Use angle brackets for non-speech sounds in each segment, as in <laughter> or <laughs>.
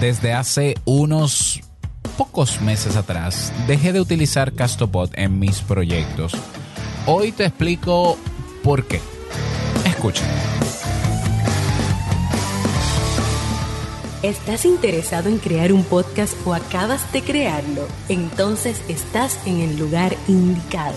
desde hace unos pocos meses atrás dejé de utilizar Castopod en mis proyectos. Hoy te explico por qué. Escucha. ¿Estás interesado en crear un podcast o acabas de crearlo? Entonces estás en el lugar indicado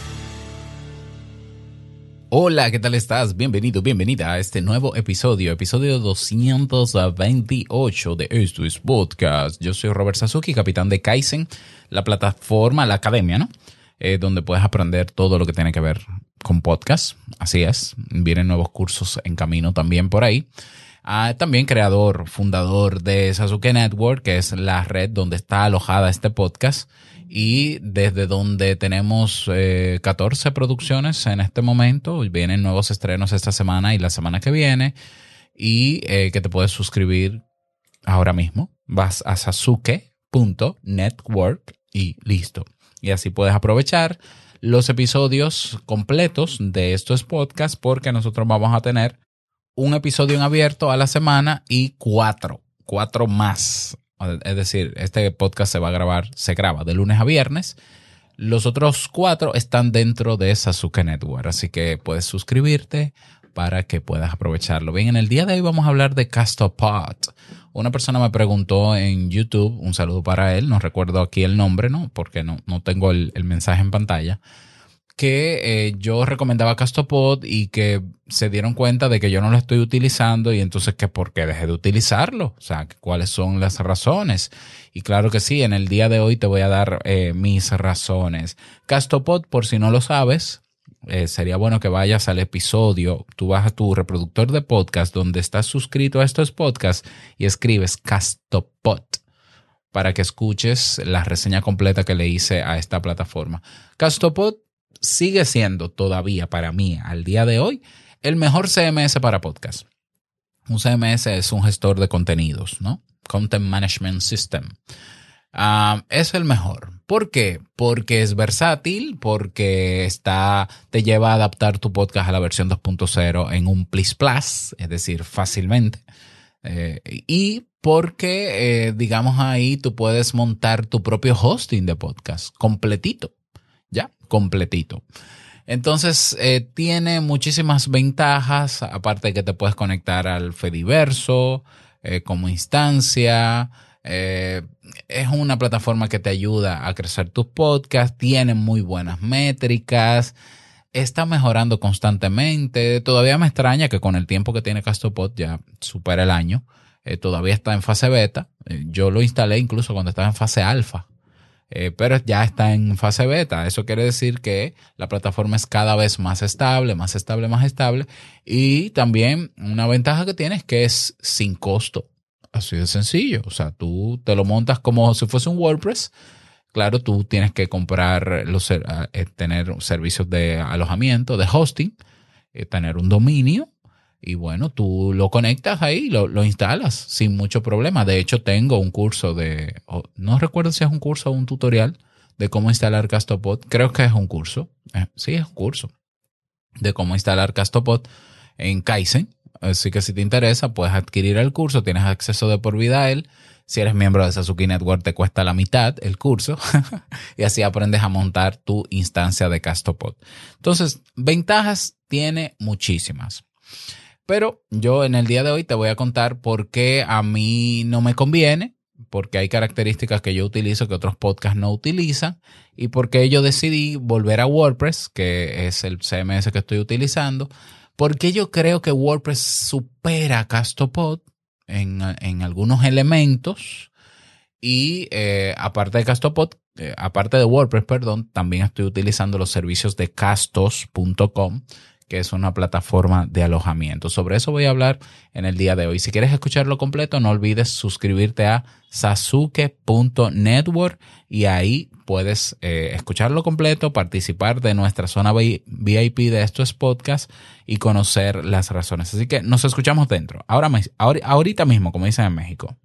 Hola, ¿qué tal estás? Bienvenido, bienvenida a este nuevo episodio, episodio 228 de Esto es Podcast. Yo soy Robert Sasuki, capitán de Kaizen, la plataforma, la academia, ¿no? Eh, donde puedes aprender todo lo que tiene que ver con podcast. Así es, vienen nuevos cursos en camino también por ahí. Ah, también creador, fundador de Sasuke Network, que es la red donde está alojada este podcast y desde donde tenemos 14 eh, producciones en este momento. Vienen nuevos estrenos esta semana y la semana que viene y eh, que te puedes suscribir ahora mismo. Vas a sasuke.network y listo. Y así puedes aprovechar los episodios completos de estos podcasts porque nosotros vamos a tener un episodio en abierto a la semana y cuatro, cuatro más es decir, este podcast se va a grabar, se graba de lunes a viernes. Los otros cuatro están dentro de Sasuke Network, así que puedes suscribirte para que puedas aprovecharlo. Bien, en el día de hoy vamos a hablar de Castopod. Una persona me preguntó en YouTube, un saludo para él, no recuerdo aquí el nombre, ¿no? Porque no, no tengo el, el mensaje en pantalla que eh, yo recomendaba Castopod y que se dieron cuenta de que yo no lo estoy utilizando y entonces que por qué dejé de utilizarlo, o sea, cuáles son las razones. Y claro que sí, en el día de hoy te voy a dar eh, mis razones. Castopod, por si no lo sabes, eh, sería bueno que vayas al episodio, tú vas a tu reproductor de podcast donde estás suscrito a estos podcasts y escribes Castopod para que escuches la reseña completa que le hice a esta plataforma. Castopod sigue siendo todavía para mí al día de hoy el mejor CMS para podcast. Un CMS es un gestor de contenidos, ¿no? Content Management System. Ah, es el mejor. ¿Por qué? Porque es versátil, porque te lleva a adaptar tu podcast a la versión 2.0 en un Plus Plus, es decir, fácilmente. Eh, y porque, eh, digamos ahí, tú puedes montar tu propio hosting de podcast completito ya, completito. Entonces, eh, tiene muchísimas ventajas, aparte de que te puedes conectar al Fediverso eh, como instancia. Eh, es una plataforma que te ayuda a crecer tus podcasts, tiene muy buenas métricas, está mejorando constantemente. Todavía me extraña que con el tiempo que tiene Castopod ya supera el año. todavía está en fase beta. yo lo instalé incluso cuando estaba en fase alfa. Eh, pero ya está en fase beta. Eso quiere decir que la plataforma es cada vez más estable, más estable, más estable. Y también una ventaja que tiene es que es sin costo. Así de sencillo. O sea, tú te lo montas como si fuese un WordPress. Claro, tú tienes que comprar, los, eh, tener servicios de alojamiento, de hosting, eh, tener un dominio y bueno, tú lo conectas ahí, lo, lo instalas sin mucho problema. De hecho, tengo un curso de, no recuerdo si es un curso o un tutorial de cómo instalar Castopod. Creo que es un curso. Eh, sí, es un curso de cómo instalar Castopod en Kaizen. Así que si te interesa, puedes adquirir el curso, tienes acceso de por vida a él. Si eres miembro de Sasuke Network, te cuesta la mitad el curso <laughs> y así aprendes a montar tu instancia de Castopod. Entonces, ventajas tiene muchísimas. Pero yo en el día de hoy te voy a contar por qué a mí no me conviene, porque hay características que yo utilizo que otros podcasts no utilizan y por qué yo decidí volver a WordPress, que es el CMS que estoy utilizando, porque yo creo que WordPress supera a Castopod en, algunos elementos y eh, aparte de Castopod, eh, aparte de WordPress, perdón, también estoy utilizando los servicios de castos.com que es una plataforma de alojamiento. Sobre eso voy a hablar en el día de hoy. Si quieres escucharlo completo, no olvides suscribirte a sasuke.network y ahí puedes eh, escucharlo completo, participar de nuestra zona VIP de estos podcasts y conocer las razones. Así que nos escuchamos dentro. Ahora, ahorita mismo, como dicen en México.